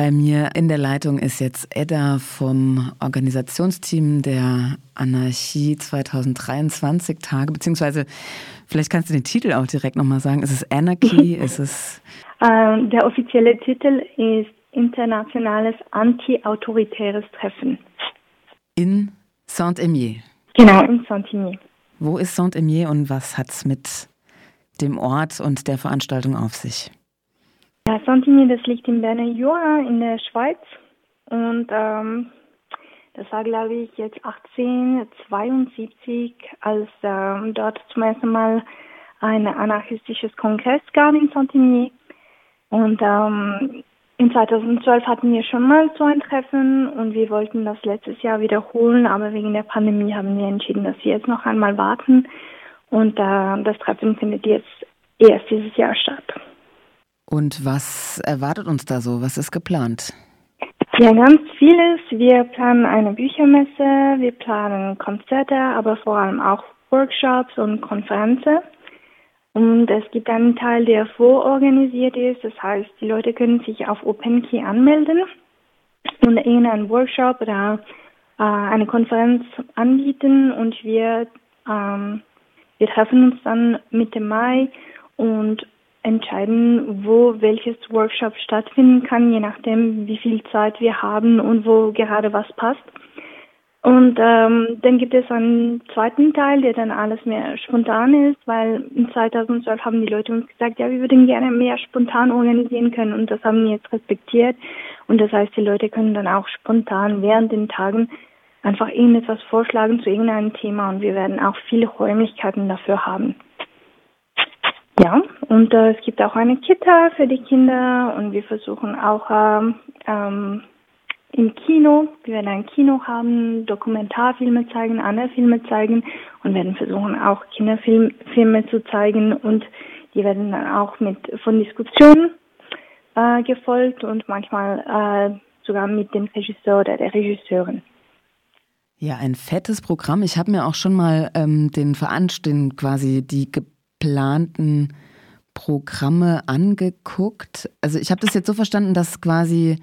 Bei mir in der Leitung ist jetzt Edda vom Organisationsteam der Anarchie 2023 Tage, beziehungsweise vielleicht kannst du den Titel auch direkt nochmal sagen. Ist es Anarchy? ist es ähm, der offizielle Titel ist Internationales Anti-Autoritäres Treffen. In Saint-Émier. Genau, in Saint-Émier. Wo ist Saint-Émier und was hat es mit dem Ort und der Veranstaltung auf sich? Ja, Saint-Émier, das liegt in Berner Jura in der Schweiz und ähm, das war, glaube ich, jetzt 1872, als ähm, dort zum ersten Mal ein anarchistisches Kongress gab in Saint-Émier. Und ähm, in 2012 hatten wir schon mal so ein Treffen und wir wollten das letztes Jahr wiederholen, aber wegen der Pandemie haben wir entschieden, dass wir jetzt noch einmal warten und äh, das Treffen findet jetzt erst dieses Jahr statt. Und was erwartet uns da so? Was ist geplant? Ja, ganz vieles. Wir planen eine Büchermesse, wir planen Konzerte, aber vor allem auch Workshops und Konferenzen. Und es gibt einen Teil, der vororganisiert ist. Das heißt, die Leute können sich auf OpenKey anmelden und irgendeinen Workshop oder äh, eine Konferenz anbieten. Und wir, ähm, wir treffen uns dann Mitte Mai und entscheiden, wo welches Workshop stattfinden kann, je nachdem, wie viel Zeit wir haben und wo gerade was passt. Und ähm, dann gibt es einen zweiten Teil, der dann alles mehr spontan ist, weil in 2012 haben die Leute uns gesagt, ja, wir würden gerne mehr spontan organisieren können und das haben wir jetzt respektiert. Und das heißt, die Leute können dann auch spontan während den Tagen einfach irgendetwas vorschlagen zu irgendeinem Thema und wir werden auch viele Räumlichkeiten dafür haben. Ja, und äh, es gibt auch eine Kita für die Kinder und wir versuchen auch ähm, ähm, im Kino. Wir werden ein Kino haben, Dokumentarfilme zeigen, andere Filme zeigen und werden versuchen auch Kinderfilme zu zeigen und die werden dann auch mit von Diskussionen äh, gefolgt und manchmal äh, sogar mit dem Regisseur oder der Regisseurin. Ja, ein fettes Programm. Ich habe mir auch schon mal ähm, den Veranstaltung quasi die geplanten Programme angeguckt. Also ich habe das jetzt so verstanden, dass quasi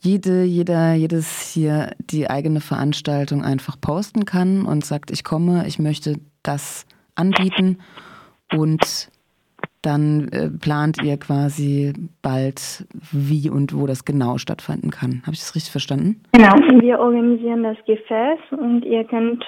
jede, jeder, jedes hier die eigene Veranstaltung einfach posten kann und sagt, ich komme, ich möchte das anbieten und dann äh, plant ihr quasi bald, wie und wo das genau stattfinden kann. Habe ich das richtig verstanden? Genau, wir organisieren das Gefäß und ihr könnt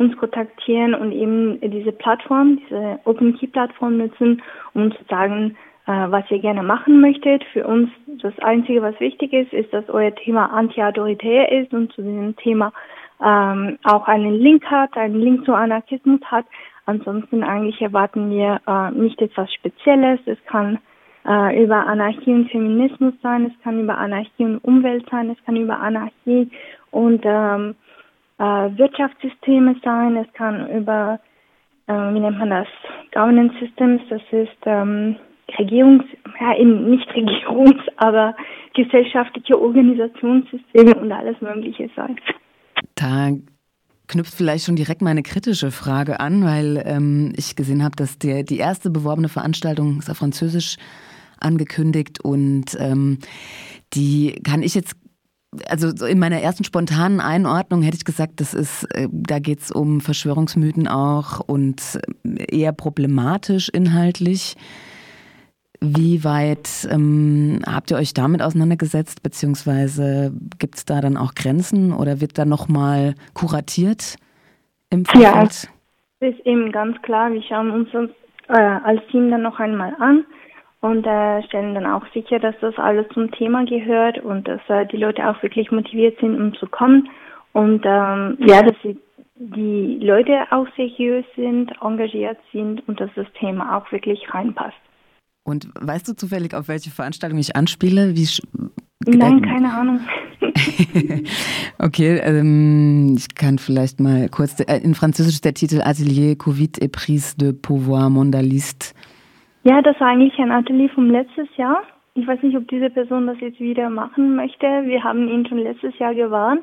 uns kontaktieren und eben diese Plattform, diese Open Key Plattform nutzen, um zu sagen, äh, was ihr gerne machen möchtet. Für uns das Einzige, was wichtig ist, ist, dass euer Thema anti-autoritär ist und zu diesem Thema ähm, auch einen Link hat, einen Link zu Anarchismus hat. Ansonsten eigentlich erwarten wir äh, nicht etwas Spezielles. Es kann äh, über Anarchie und Feminismus sein, es kann über Anarchie und Umwelt sein, es kann über Anarchie und ähm, äh, Wirtschaftssysteme sein, es kann über, äh, wie nennt man das, Governance Systems, das ist ähm, Regierungs, ja, nicht Regierungs, aber gesellschaftliche Organisationssysteme und alles Mögliche sein. Da knüpft vielleicht schon direkt meine kritische Frage an, weil ähm, ich gesehen habe, dass der, die erste beworbene Veranstaltung ist auf Französisch angekündigt und ähm, die kann ich jetzt also in meiner ersten spontanen Einordnung hätte ich gesagt, das ist, äh, da geht es um Verschwörungsmythen auch und äh, eher problematisch inhaltlich. Wie weit ähm, habt ihr euch damit auseinandergesetzt, beziehungsweise gibt es da dann auch Grenzen oder wird da nochmal kuratiert im Vorfeld? Ja, das ist eben ganz klar. Wir schauen uns das äh, als Team dann noch einmal an und äh, stellen dann auch sicher, dass das alles zum Thema gehört und dass äh, die Leute auch wirklich motiviert sind, um zu kommen und ähm, ja, dass sie, die Leute auch seriös sind, engagiert sind und dass das Thema auch wirklich reinpasst. Und weißt du zufällig, auf welche Veranstaltung ich anspiele? Wie Nein, äh, keine Ahnung. okay, ähm, ich kann vielleicht mal kurz. Äh, in Französisch ist der Titel Atelier Covid et prise de pouvoir mondialiste. Ja, das war eigentlich ein Atelier vom letztes Jahr. Ich weiß nicht, ob diese Person das jetzt wieder machen möchte. Wir haben ihn schon letztes Jahr gewarnt.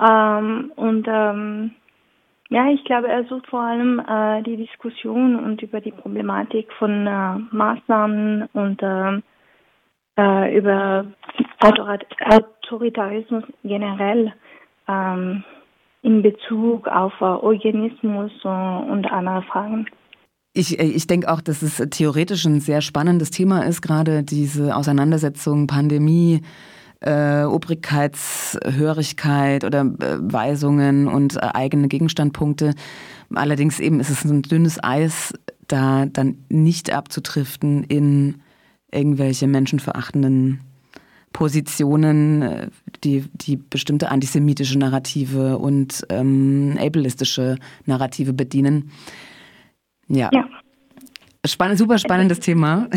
Ähm, und ähm, ja, ich glaube, er sucht vor allem äh, die Diskussion und über die Problematik von äh, Maßnahmen und äh, äh, über Autoritarismus generell ähm, in Bezug auf äh, Organismus und andere Fragen. Ich, äh, ich denke auch, dass es theoretisch ein sehr spannendes Thema ist, gerade diese Auseinandersetzung Pandemie, äh, Obrigkeitshörigkeit oder äh, Weisungen und äh, eigene Gegenstandpunkte. Allerdings eben ist es ein dünnes Eis, da dann nicht abzutriften in irgendwelche menschenverachtenden Positionen, äh, die, die bestimmte antisemitische Narrative und ähm, ableistische Narrative bedienen. Ja. ja. Spannend, super spannendes Thema.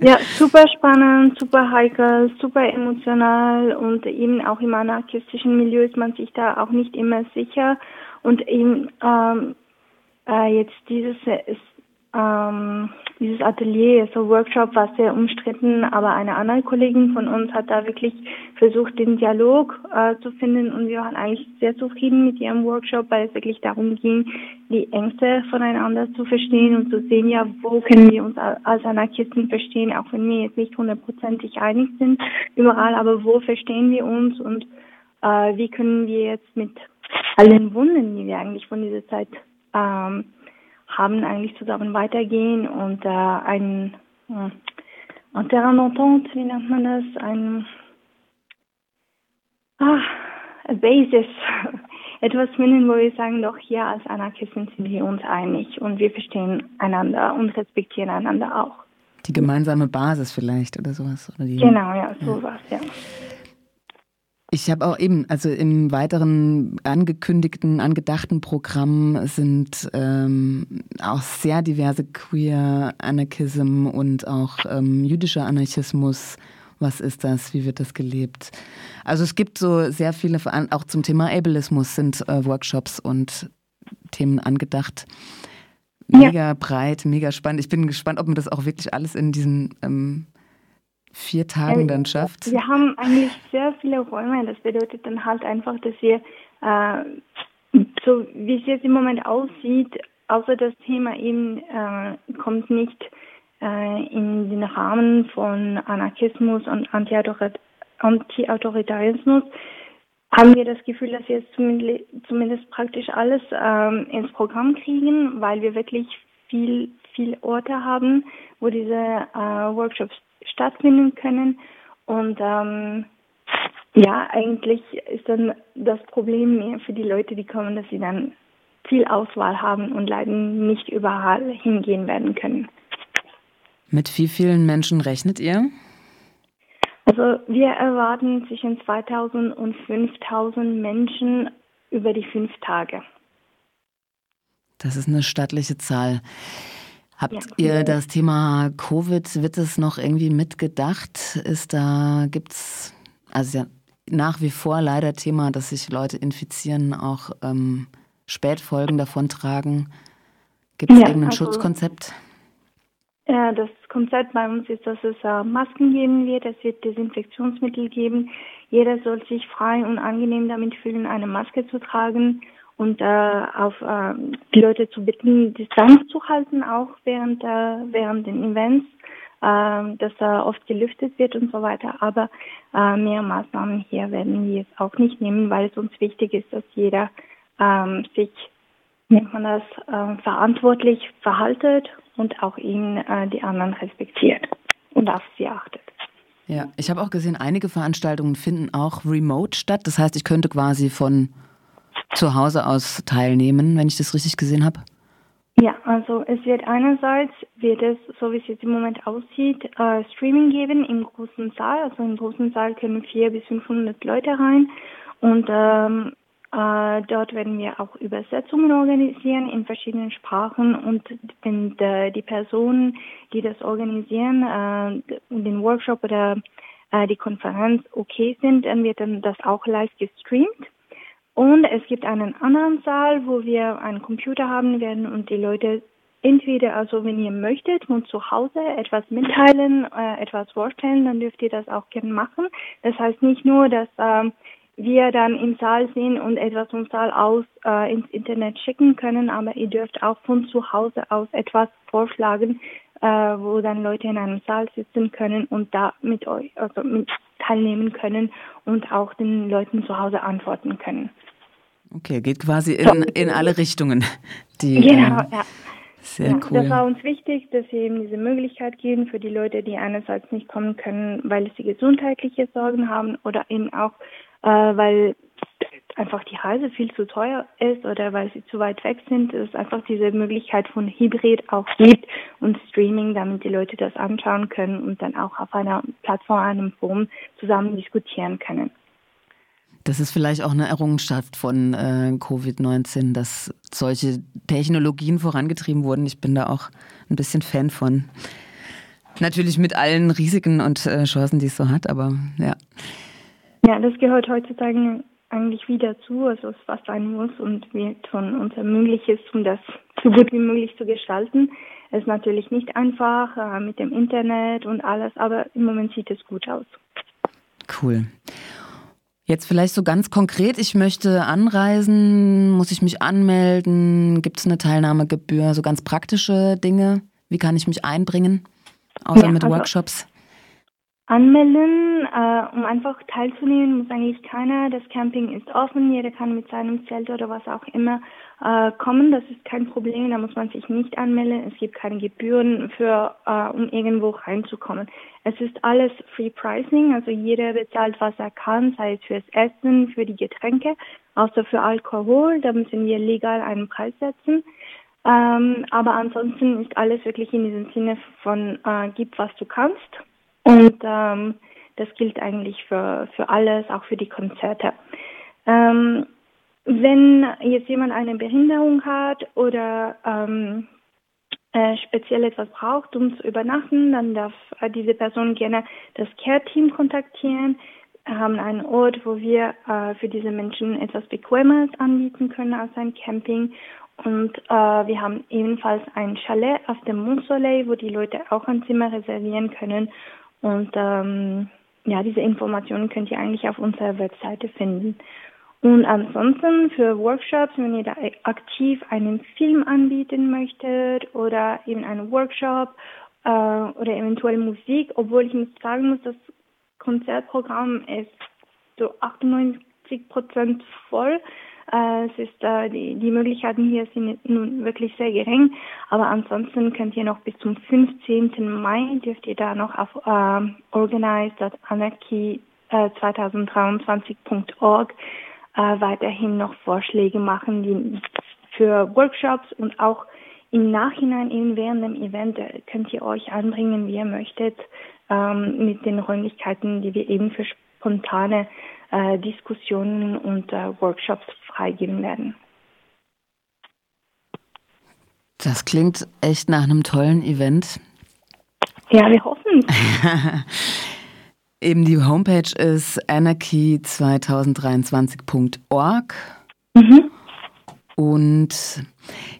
Ja, super spannend, super heikel, super emotional und eben auch im anarchistischen Milieu ist man sich da auch nicht immer sicher. Und eben ähm, äh, jetzt dieses ähm, dieses Atelier, so Workshop war sehr umstritten, aber eine andere Kollegin von uns hat da wirklich versucht, den Dialog äh, zu finden und wir waren eigentlich sehr zufrieden mit ihrem Workshop, weil es wirklich darum ging, die Ängste voneinander zu verstehen und zu sehen, ja, wo können wir uns als Anarchisten verstehen, auch wenn wir jetzt nicht hundertprozentig einig sind überall, aber wo verstehen wir uns und äh, wie können wir jetzt mit allen Wunden, die wir eigentlich von dieser Zeit ähm, haben eigentlich zusammen weitergehen und äh, ein äh, ein Terrain d'entente, wie nennt man das, ein ah, Basis, etwas finden, wo wir sagen, doch hier als Anarchisten sind wir uns einig und wir verstehen einander und respektieren einander auch. Die gemeinsame Basis vielleicht oder sowas. Oder die, genau, ja, sowas, ja. ja. Ich habe auch eben, also im weiteren angekündigten, angedachten Programm sind ähm, auch sehr diverse Queer Anarchism und auch ähm, jüdischer Anarchismus. Was ist das? Wie wird das gelebt? Also es gibt so sehr viele, auch zum Thema Ableismus sind äh, Workshops und Themen angedacht. Mega ja. breit, mega spannend. Ich bin gespannt, ob man das auch wirklich alles in diesen ähm, vier Tagen dann schafft? Wir haben eigentlich sehr viele Räume. Das bedeutet dann halt einfach, dass wir, äh, so wie es jetzt im Moment aussieht, außer das Thema eben äh, kommt nicht äh, in den Rahmen von Anarchismus und Anti-Autoritarismus, haben wir das Gefühl, dass wir jetzt zumindest, zumindest praktisch alles ähm, ins Programm kriegen, weil wir wirklich viel, viel Orte haben, wo diese äh, Workshops stattfinden können. Und ähm, ja, eigentlich ist dann das Problem mehr für die Leute, die kommen, dass sie dann viel Auswahl haben und leider nicht überall hingehen werden können. Mit wie vielen Menschen rechnet ihr? Also wir erwarten zwischen 2000 und 5000 Menschen über die fünf Tage. Das ist eine stattliche Zahl. Habt ihr das Thema Covid, wird es noch irgendwie mitgedacht? Ist da, gibt's, also ja, nach wie vor leider Thema, dass sich Leute infizieren, auch ähm, Spätfolgen davontragen. Gibt es ja, irgendein also, Schutzkonzept? Ja, das Konzept bei uns ist, dass es äh, Masken geben wird, es wird Desinfektionsmittel geben. Jeder soll sich frei und angenehm damit fühlen, eine Maske zu tragen und äh, auf äh, die Leute zu bitten, Distanz zu halten, auch während, äh, während den Events, äh, dass da oft gelüftet wird und so weiter. Aber äh, mehr Maßnahmen hier werden wir jetzt auch nicht nehmen, weil es uns wichtig ist, dass jeder ähm, sich, nennt man das, äh, verantwortlich verhaltet und auch ihn äh, die anderen respektiert und auf sie achtet. Ja, ich habe auch gesehen, einige Veranstaltungen finden auch remote statt. Das heißt, ich könnte quasi von zu Hause aus teilnehmen, wenn ich das richtig gesehen habe? Ja, also es wird einerseits, wird es, so wie es jetzt im Moment aussieht, äh, Streaming geben im großen Saal. Also im großen Saal können 400 bis 500 Leute rein und ähm, äh, dort werden wir auch Übersetzungen organisieren in verschiedenen Sprachen und wenn de, die Personen, die das organisieren, äh, den Workshop oder äh, die Konferenz okay sind, dann wird dann das auch live gestreamt. Und es gibt einen anderen Saal, wo wir einen Computer haben werden und die Leute entweder, also wenn ihr möchtet, von zu Hause etwas mitteilen, äh, etwas vorstellen, dann dürft ihr das auch gerne machen. Das heißt nicht nur, dass ähm, wir dann im Saal sind und etwas vom Saal aus äh, ins Internet schicken können, aber ihr dürft auch von zu Hause aus etwas vorschlagen, äh, wo dann Leute in einem Saal sitzen können und da mit euch, also mit teilnehmen können und auch den Leuten zu Hause antworten können. Okay, geht quasi in, in alle Richtungen. Die, genau, ähm, ja. Sehr ja, cool. Das war uns wichtig, dass sie eben diese Möglichkeit geben für die Leute, die einerseits nicht kommen können, weil sie gesundheitliche Sorgen haben oder eben auch, äh, weil einfach die Reise viel zu teuer ist oder weil sie zu weit weg sind, dass es einfach diese Möglichkeit von Hybrid auch gibt und Streaming, damit die Leute das anschauen können und dann auch auf einer Plattform, einem Forum zusammen diskutieren können. Das ist vielleicht auch eine Errungenschaft von äh, Covid-19, dass solche Technologien vorangetrieben wurden. Ich bin da auch ein bisschen Fan von. Natürlich mit allen Risiken und äh, Chancen, die es so hat, aber ja. Ja, das gehört heutzutage eigentlich wieder zu, also es was sein muss und wir tun unser Mögliches, um das so gut wie möglich zu gestalten. Es ist natürlich nicht einfach äh, mit dem Internet und alles, aber im Moment sieht es gut aus. Cool. Jetzt vielleicht so ganz konkret, ich möchte anreisen, muss ich mich anmelden, gibt es eine Teilnahmegebühr, so ganz praktische Dinge, wie kann ich mich einbringen, außer ja, mit also Workshops? Anmelden, äh, um einfach teilzunehmen, muss eigentlich keiner. Das Camping ist offen, jeder kann mit seinem Zelt oder was auch immer äh, kommen. Das ist kein Problem, da muss man sich nicht anmelden. Es gibt keine Gebühren für, äh, um irgendwo reinzukommen. Es ist alles Free Pricing, also jeder bezahlt, was er kann, sei es fürs Essen, für die Getränke, außer für Alkohol. Da müssen wir legal einen Preis setzen. Ähm, aber ansonsten ist alles wirklich in diesem Sinne von äh, gib, was du kannst. Und ähm, das gilt eigentlich für, für alles, auch für die Konzerte. Ähm, wenn jetzt jemand eine Behinderung hat oder ähm, äh, speziell etwas braucht, um zu übernachten, dann darf äh, diese Person gerne das Care-Team kontaktieren. Wir haben einen Ort, wo wir äh, für diese Menschen etwas Bequemes anbieten können als ein Camping. Und äh, wir haben ebenfalls ein Chalet auf dem Mont Soleil, wo die Leute auch ein Zimmer reservieren können und ähm, ja, diese Informationen könnt ihr eigentlich auf unserer Webseite finden. Und ansonsten für Workshops, wenn ihr da aktiv einen Film anbieten möchtet oder eben einen Workshop äh, oder eventuell Musik, obwohl ich muss sagen muss, das Konzertprogramm ist so 98 Prozent voll. Äh, es ist, äh, die, die Möglichkeiten hier sind nun wirklich sehr gering, aber ansonsten könnt ihr noch bis zum 15. Mai dürft ihr da noch auf äh, organize.anarchy2023.org äh, weiterhin noch Vorschläge machen, die für Workshops und auch im Nachhinein eben während dem Event äh, könnt ihr euch anbringen, wie ihr möchtet, ähm, mit den Räumlichkeiten, die wir eben für spontane äh, Diskussionen und äh, Workshops freigeben werden. Das klingt echt nach einem tollen Event. Ja, wir hoffen. Eben die Homepage ist anarchy2023.org. Mhm. Und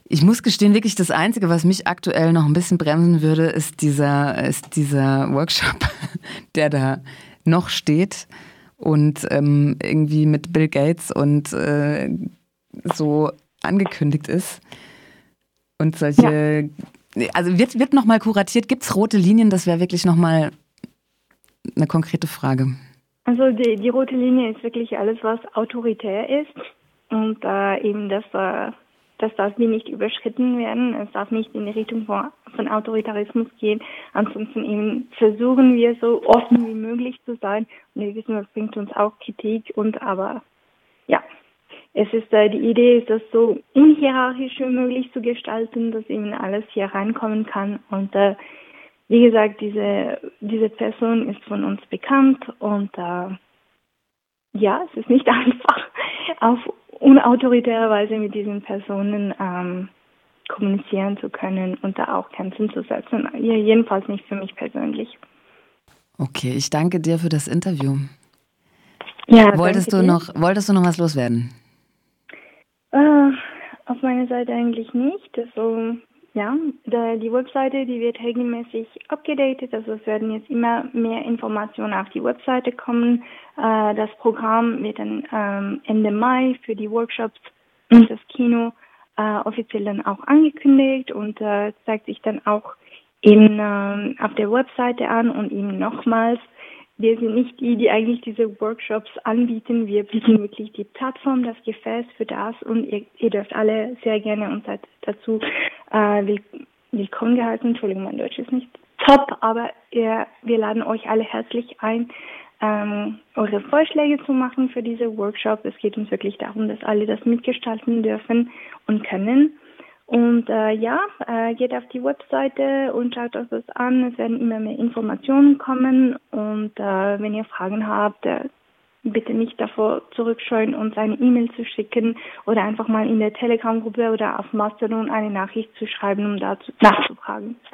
ich muss gestehen, wirklich das Einzige, was mich aktuell noch ein bisschen bremsen würde, ist dieser, ist dieser Workshop, der da noch steht und ähm, irgendwie mit Bill Gates und äh, so angekündigt ist. Und solche, ja. also wird, wird nochmal kuratiert, gibt es rote Linien? Das wäre wirklich nochmal eine konkrete Frage. Also die, die rote Linie ist wirklich alles, was autoritär ist und äh, eben das äh, das darf wie nicht überschritten werden. Es darf nicht in die Richtung von, von Autoritarismus gehen. Ansonsten eben versuchen wir so offen wie möglich zu sein. Und wir wissen, das bringt uns auch Kritik und aber ja, es ist äh, die Idee ist, das so unhierarchisch wie möglich zu gestalten, dass eben alles hier reinkommen kann. Und äh, wie gesagt, diese diese Person ist von uns bekannt und äh, ja, es ist nicht einfach auf unautoritäre Weise mit diesen Personen ähm, kommunizieren zu können und da auch Grenzen zu setzen. Jedenfalls nicht für mich persönlich. Okay, ich danke dir für das Interview. Ja, wolltest du dir. noch wolltest du noch was loswerden? Äh, auf meiner Seite eigentlich nicht. Also ja, die Webseite, die wird regelmäßig abgedatet, also es werden jetzt immer mehr Informationen auf die Webseite kommen. Äh, das Programm wird dann ähm, Ende Mai für die Workshops und das Kino äh, offiziell dann auch angekündigt und äh, zeigt sich dann auch in, äh, auf der Webseite an und ihm nochmals, wir sind nicht die, die eigentlich diese Workshops anbieten. Wir bieten wirklich die Plattform, das Gefäß für das und ihr, ihr dürft alle sehr gerne uns dazu äh, will, willkommen gehalten. Entschuldigung, mein Deutsch ist nicht top, aber ihr, wir laden euch alle herzlich ein, ähm, eure Vorschläge zu machen für diese Workshop. Es geht uns wirklich darum, dass alle das mitgestalten dürfen und können. Und äh, ja, äh, geht auf die Webseite und schaut euch das an. Es werden immer mehr Informationen kommen. Und äh, wenn ihr Fragen habt, äh, bitte nicht davor zurückscheuen, uns eine E-Mail zu schicken oder einfach mal in der Telegram-Gruppe oder auf Mastodon eine Nachricht zu schreiben, um dazu nachzufragen.